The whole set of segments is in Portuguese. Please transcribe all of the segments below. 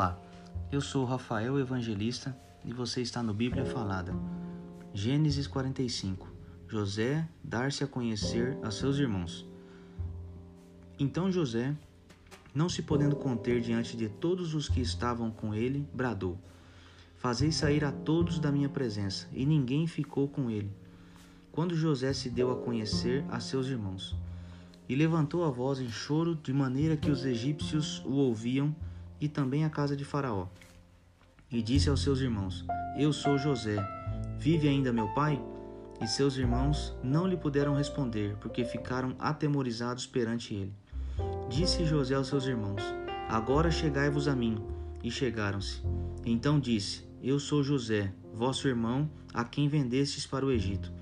Olá, eu sou Rafael Evangelista e você está no Bíblia Falada. Gênesis 45 José dar-se a conhecer a seus irmãos. Então José, não se podendo conter diante de todos os que estavam com ele, bradou: Fazei sair a todos da minha presença, e ninguém ficou com ele. Quando José se deu a conhecer a seus irmãos, e levantou a voz em choro, de maneira que os egípcios o ouviam, e também a casa de Faraó. E disse aos seus irmãos: Eu sou José. Vive ainda meu pai? E seus irmãos não lhe puderam responder, porque ficaram atemorizados perante ele. Disse José aos seus irmãos: Agora chegai-vos a mim. E chegaram-se. Então disse: Eu sou José, vosso irmão, a quem vendestes para o Egito.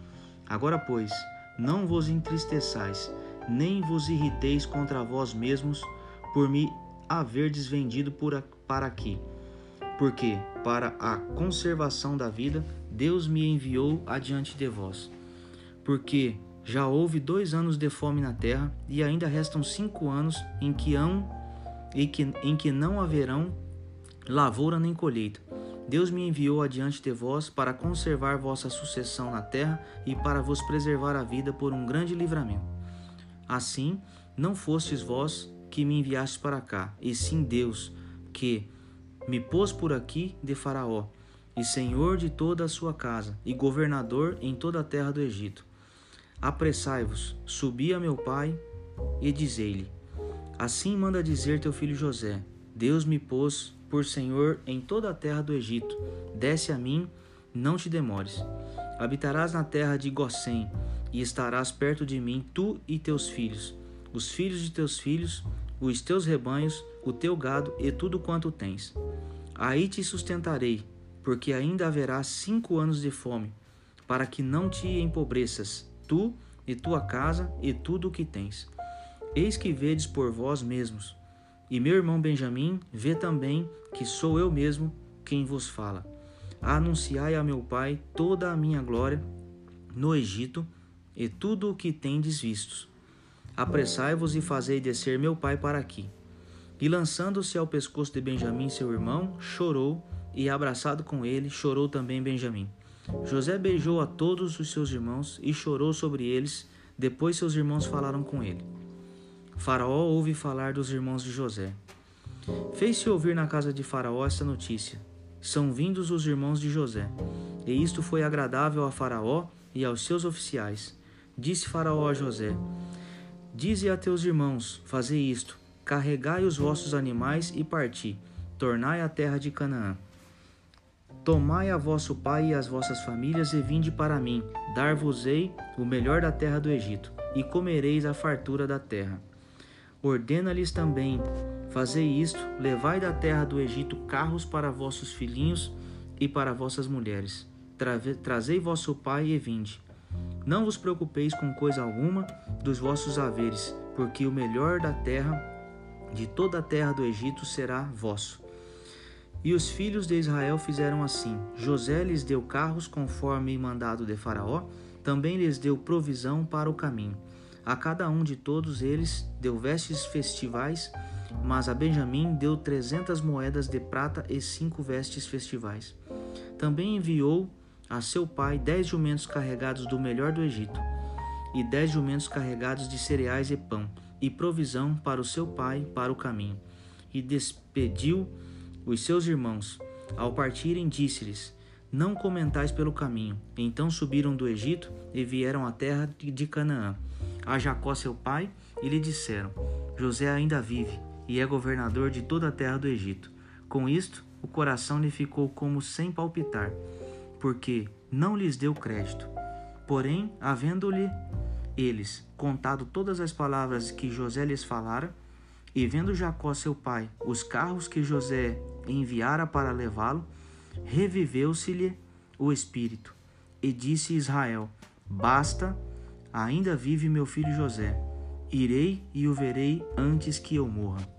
Agora, pois, não vos entristeçais, nem vos irriteis contra vós mesmos por me haverdes vendido por, para aqui. Porque, para a conservação da vida, Deus me enviou adiante de vós. Porque já houve dois anos de fome na terra, e ainda restam cinco anos em que, hão, em que, em que não haverão lavoura nem colheita. Deus me enviou adiante de vós para conservar vossa sucessão na terra e para vos preservar a vida por um grande livramento. Assim, não fostes vós que me enviastes para cá, e sim Deus, que me pôs por aqui de Faraó, e senhor de toda a sua casa, e governador em toda a terra do Egito. Apressai-vos, subi a meu pai, e dizei-lhe: Assim manda dizer teu filho José: Deus me pôs por senhor em toda a terra do Egito. Desce a mim, não te demores. Habitarás na terra de Gossém, e estarás perto de mim, tu e teus filhos, os filhos de teus filhos, os teus rebanhos, o teu gado e tudo quanto tens. Aí te sustentarei, porque ainda haverá cinco anos de fome, para que não te empobreças, tu e tua casa e tudo o que tens. Eis que vedes por vós mesmos. E meu irmão Benjamim vê também que sou eu mesmo quem vos fala. Anunciai a meu pai toda a minha glória no Egito, e tudo o que tendes vistos. Apressai-vos e fazei descer meu pai para aqui. E lançando-se ao pescoço de Benjamim, seu irmão, chorou, e abraçado com ele, chorou também Benjamim. José beijou a todos os seus irmãos e chorou sobre eles. Depois seus irmãos falaram com ele. Faraó ouve falar dos irmãos de José. Fez-se ouvir na casa de Faraó esta notícia: São vindos os irmãos de José. E isto foi agradável a Faraó e aos seus oficiais. Disse Faraó a José: Dize a teus irmãos: Fazei isto: carregai os vossos animais e parti, tornai a terra de Canaã. Tomai a vosso pai e as vossas famílias e vinde para mim, dar-vos-ei o melhor da terra do Egito, e comereis a fartura da terra. Ordena-lhes também: Fazei isto, levai da terra do Egito carros para vossos filhinhos e para vossas mulheres. Trazei vosso pai e vinde. Não vos preocupeis com coisa alguma dos vossos haveres, porque o melhor da terra, de toda a terra do Egito, será vosso. E os filhos de Israel fizeram assim: José lhes deu carros conforme mandado de Faraó, também lhes deu provisão para o caminho. A cada um de todos eles deu vestes festivais, mas a Benjamim deu trezentas moedas de prata e cinco vestes festivais. Também enviou a seu pai dez jumentos carregados do melhor do Egito, e dez jumentos carregados de cereais e pão, e provisão para o seu pai para o caminho. E despediu os seus irmãos. Ao partirem, disse-lhes: Não comentais pelo caminho. Então subiram do Egito e vieram à terra de Canaã. A Jacó, seu pai, e lhe disseram: José ainda vive e é governador de toda a terra do Egito. Com isto, o coração lhe ficou como sem palpitar porque não lhes deu crédito. Porém, havendo-lhe eles contado todas as palavras que José lhes falara, e vendo Jacó seu pai os carros que José enviara para levá-lo, reviveu-se-lhe o espírito, e disse Israel: Basta, ainda vive meu filho José. Irei e o verei antes que eu morra.